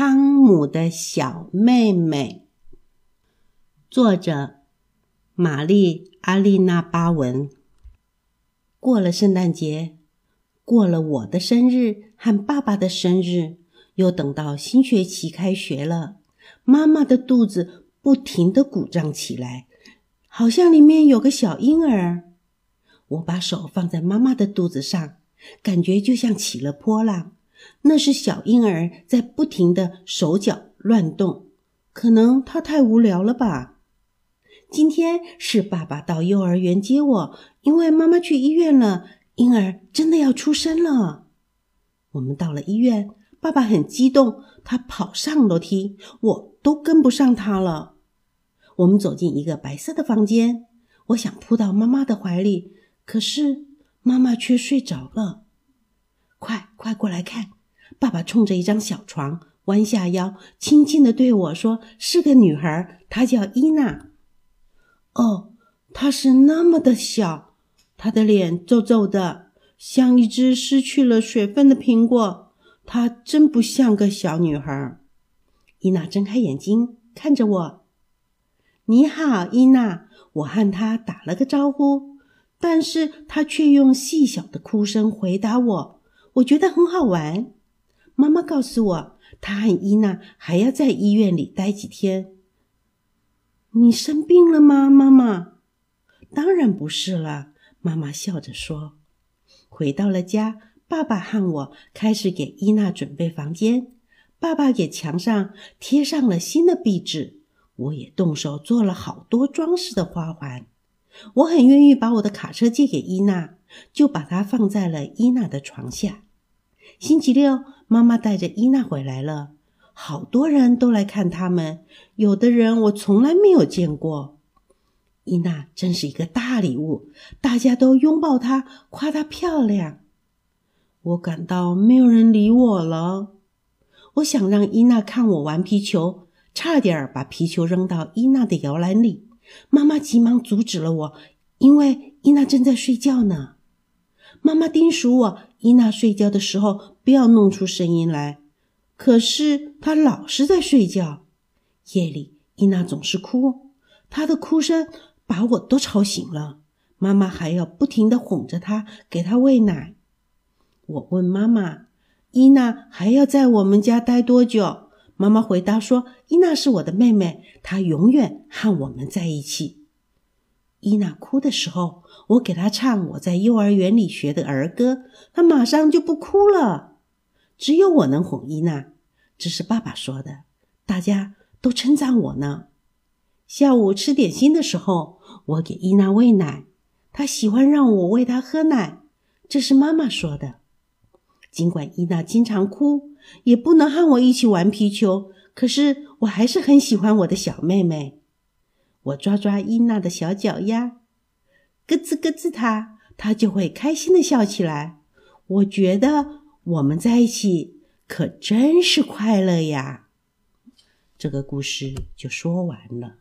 汤姆的小妹妹，作者玛丽·阿丽娜·巴文。过了圣诞节，过了我的生日和爸爸的生日，又等到新学期开学了，妈妈的肚子不停的鼓胀起来，好像里面有个小婴儿。我把手放在妈妈的肚子上，感觉就像起了波浪。那是小婴儿在不停的手脚乱动，可能他太无聊了吧。今天是爸爸到幼儿园接我，因为妈妈去医院了，婴儿真的要出生了。我们到了医院，爸爸很激动，他跑上楼梯，我都跟不上他了。我们走进一个白色的房间，我想扑到妈妈的怀里，可是妈妈却睡着了。快快过来看！爸爸冲着一张小床弯下腰，轻轻的对我说：“是个女孩，她叫伊娜。”哦，她是那么的小，她的脸皱皱的，像一只失去了水分的苹果。她真不像个小女孩。伊娜睁开眼睛看着我：“你好，伊娜。”我和她打了个招呼，但是她却用细小的哭声回答我。我觉得很好玩。妈妈告诉我，她和伊娜还要在医院里待几天。你生病了吗，妈妈？当然不是了，妈妈笑着说。回到了家，爸爸和我开始给伊娜准备房间。爸爸给墙上贴上了新的壁纸，我也动手做了好多装饰的花环。我很愿意把我的卡车借给伊娜。就把它放在了伊娜的床下。星期六，妈妈带着伊娜回来了，好多人都来看他们，有的人我从来没有见过。伊娜真是一个大礼物，大家都拥抱她，夸她漂亮。我感到没有人理我了。我想让伊娜看我玩皮球，差点把皮球扔到伊娜的摇篮里。妈妈急忙阻止了我，因为伊娜正在睡觉呢。妈妈叮嘱我，伊娜睡觉的时候不要弄出声音来。可是她老是在睡觉。夜里，伊娜总是哭，她的哭声把我都吵醒了。妈妈还要不停的哄着她，给她喂奶。我问妈妈：“伊娜还要在我们家待多久？”妈妈回答说：“伊娜是我的妹妹，她永远和我们在一起。”伊娜哭的时候，我给她唱我在幼儿园里学的儿歌，她马上就不哭了。只有我能哄伊娜，这是爸爸说的，大家都称赞我呢。下午吃点心的时候，我给伊娜喂奶，她喜欢让我喂她喝奶，这是妈妈说的。尽管伊娜经常哭，也不能和我一起玩皮球，可是我还是很喜欢我的小妹妹。我抓抓伊娜的小脚丫，咯吱咯吱，她她就会开心的笑起来。我觉得我们在一起可真是快乐呀。这个故事就说完了。